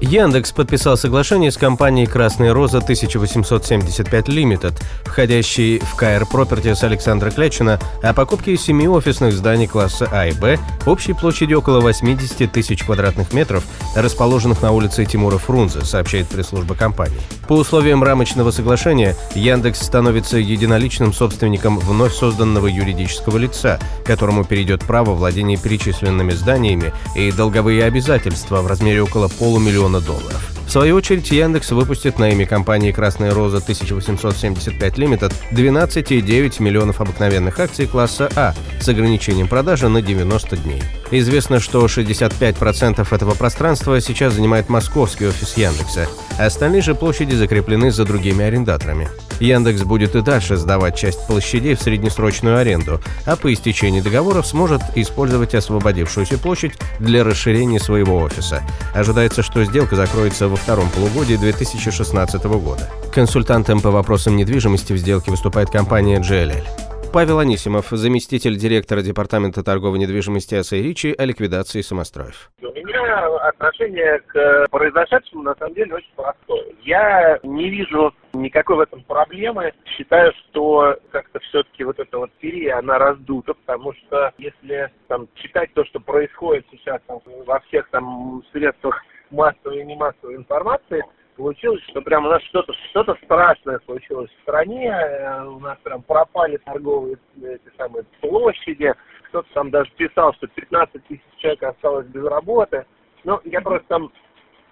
Яндекс подписал соглашение с компанией «Красная роза 1875 Limited, входящей в КР Properties Александра Клячина, о покупке семи офисных зданий класса А и Б общей площадью около 80 тысяч квадратных метров, расположенных на улице Тимура Фрунзе, сообщает пресс-служба компании. По условиям рамочного соглашения, Яндекс становится единоличным собственником вновь созданного юридического лица, которому перейдет право владения перечисленными зданиями и долговые обязательства в размере около полумиллиона миллиона долларов. В свою очередь, Яндекс выпустит на имя компании «Красная роза 1875 Limited» 12,9 миллионов обыкновенных акций класса А с ограничением продажи на 90 дней. Известно, что 65% этого пространства сейчас занимает московский офис Яндекса, а остальные же площади закреплены за другими арендаторами. Яндекс будет и дальше сдавать часть площадей в среднесрочную аренду, а по истечении договоров сможет использовать освободившуюся площадь для расширения своего офиса. Ожидается, что сделка закроется во втором полугодии 2016 года. Консультантом по вопросам недвижимости в сделке выступает компания GLL. Павел Анисимов, заместитель директора Департамента торговой недвижимости АСА Ричи о ликвидации самостроев. У меня отношение к произошедшему на самом деле очень простое. Я не вижу никакой в этом проблемы. Считаю, что как-то все-таки вот эта вот серия, она раздута, потому что если там читать то, что происходит сейчас там, во всех там средствах массовой и не массовой информации, получилось, что прям у нас что-то что-то страшное случилось в стране, э, у нас прям пропали торговые эти самые площади, кто-то там даже писал, что 15 тысяч человек осталось без работы. Ну, я просто там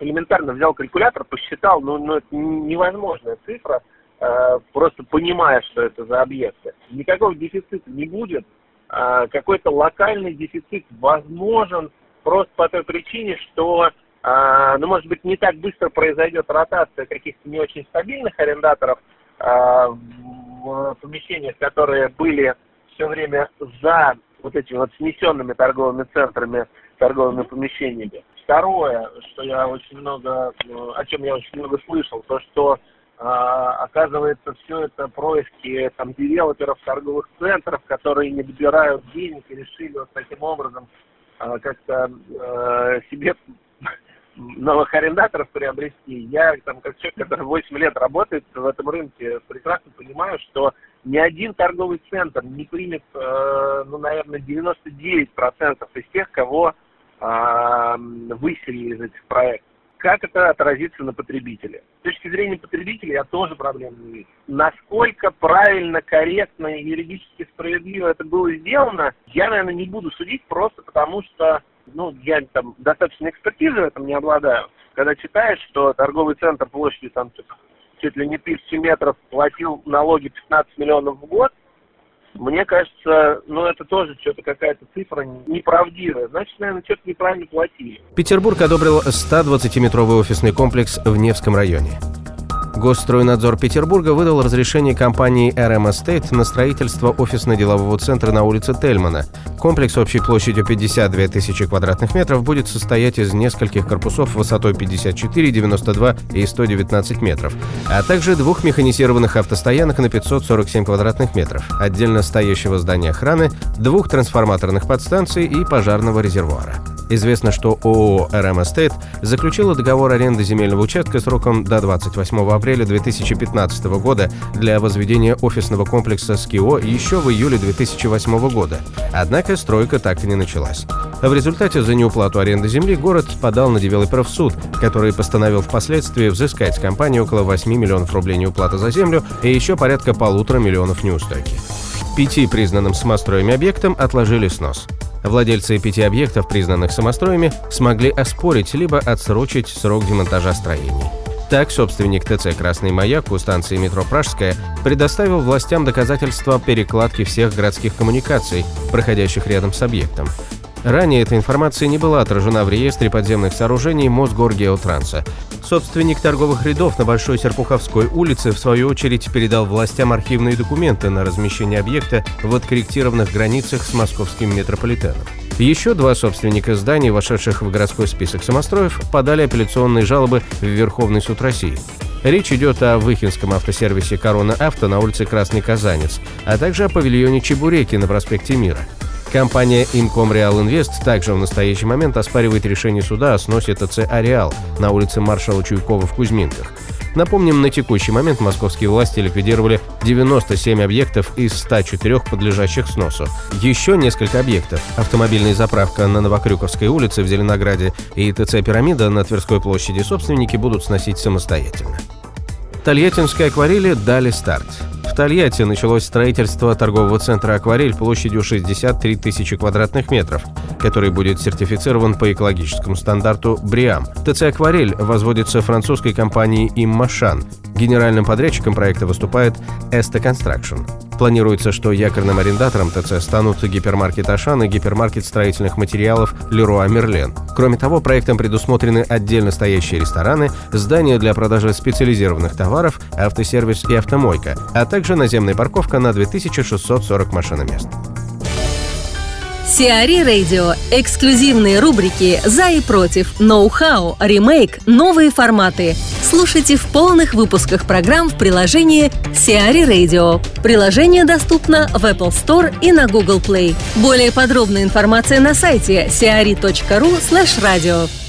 элементарно взял калькулятор, посчитал, ну, ну это невозможная цифра, э, просто понимая, что это за объекты. Никакого дефицита не будет, э, какой-то локальный дефицит возможен просто по той причине, что ну, может быть, не так быстро произойдет ротация каких-то не очень стабильных арендаторов а, в помещениях, которые были все время за вот этими вот снесенными торговыми центрами, торговыми помещениями. Второе, что я очень много, о чем я очень много слышал, то, что а, оказывается, все это происки там девелоперов торговых центров, которые не добирают денег и решили вот таким образом а, как-то а, себе новых арендаторов приобрести. Я, там, как человек, который 8 лет работает в этом рынке, прекрасно понимаю, что ни один торговый центр не примет, э, ну, наверное, 99% из тех, кого э, выселили из этих проектов. Как это отразится на потребителе? С точки зрения потребителя я тоже проблем не вижу. Насколько правильно, корректно и юридически справедливо это было сделано, я, наверное, не буду судить просто потому, что ну, я там достаточно экспертизы в этом не обладаю. Когда читаешь, что торговый центр площадью там чуть ли не тысячи метров платил налоги 15 миллионов в год, мне кажется, ну это тоже что-то какая-то цифра неправдивая. Значит, наверное, что-то неправильно платили. Петербург одобрил 120-метровый офисный комплекс в Невском районе. Госстройнадзор Петербурга выдал разрешение компании RM Estate на строительство офисно-делового центра на улице Тельмана. Комплекс общей площадью 52 тысячи квадратных метров будет состоять из нескольких корпусов высотой 54, 92 и 119 метров, а также двух механизированных автостоянок на 547 квадратных метров, отдельно стоящего здания охраны, двух трансформаторных подстанций и пожарного резервуара. Известно, что ООО «РМ Эстейт» заключила договор аренды земельного участка сроком до 28 апреля 2015 года для возведения офисного комплекса «Скио» еще в июле 2008 года. Однако стройка так и не началась. В результате за неуплату аренды земли город подал на девелоперов в суд, который постановил впоследствии взыскать с компании около 8 миллионов рублей неуплаты за землю и еще порядка полутора миллионов неустойки. Пяти признанным самостроями объектам отложили снос. Владельцы пяти объектов, признанных самостроями, смогли оспорить либо отсрочить срок демонтажа строений. Так, собственник ТЦ «Красный маяк» у станции метро «Пражская» предоставил властям доказательства перекладки всех городских коммуникаций, проходящих рядом с объектом. Ранее эта информация не была отражена в реестре подземных сооружений Мосгоргеотранса. Собственник торговых рядов на Большой Серпуховской улице, в свою очередь, передал властям архивные документы на размещение объекта в откорректированных границах с московским метрополитеном. Еще два собственника зданий, вошедших в городской список самостроев, подали апелляционные жалобы в Верховный суд России. Речь идет о Выхинском автосервисе «Корона Авто» на улице Красный Казанец, а также о павильоне Чебуреки на проспекте Мира – Компания Incom Real Invest также в настоящий момент оспаривает решение суда о сносе ТЦ «Ареал» на улице маршала Чуйкова в Кузьминках. Напомним, на текущий момент московские власти ликвидировали 97 объектов из 104 подлежащих сносу. Еще несколько объектов – автомобильная заправка на Новокрюковской улице в Зеленограде и ТЦ «Пирамида» на Тверской площади собственники будут сносить самостоятельно. Тольяттинской акварели дали старт. Тольятти началось строительство торгового центра «Акварель» площадью 63 тысячи квадратных метров, который будет сертифицирован по экологическому стандарту БРИАМ. ТЦ «Акварель» возводится французской компанией «Иммашан». Генеральным подрядчиком проекта выступает Este Construction. Планируется, что якорным арендатором ТЦ станут гипермаркет «Ашан» и гипермаркет строительных материалов «Леруа Мерлен». Кроме того, проектом предусмотрены отдельно стоящие рестораны, здания для продажи специализированных товаров, автосервис и автомойка, а также наземная парковка на 2640 машиномест. Сиари Радио. Эксклюзивные рубрики «За и против», «Ноу-хау», «Ремейк», «Новые форматы». Слушайте в полных выпусках программ в приложении Сиари Radio. Приложение доступно в Apple Store и на Google Play. Более подробная информация на сайте siari.ru slash radio.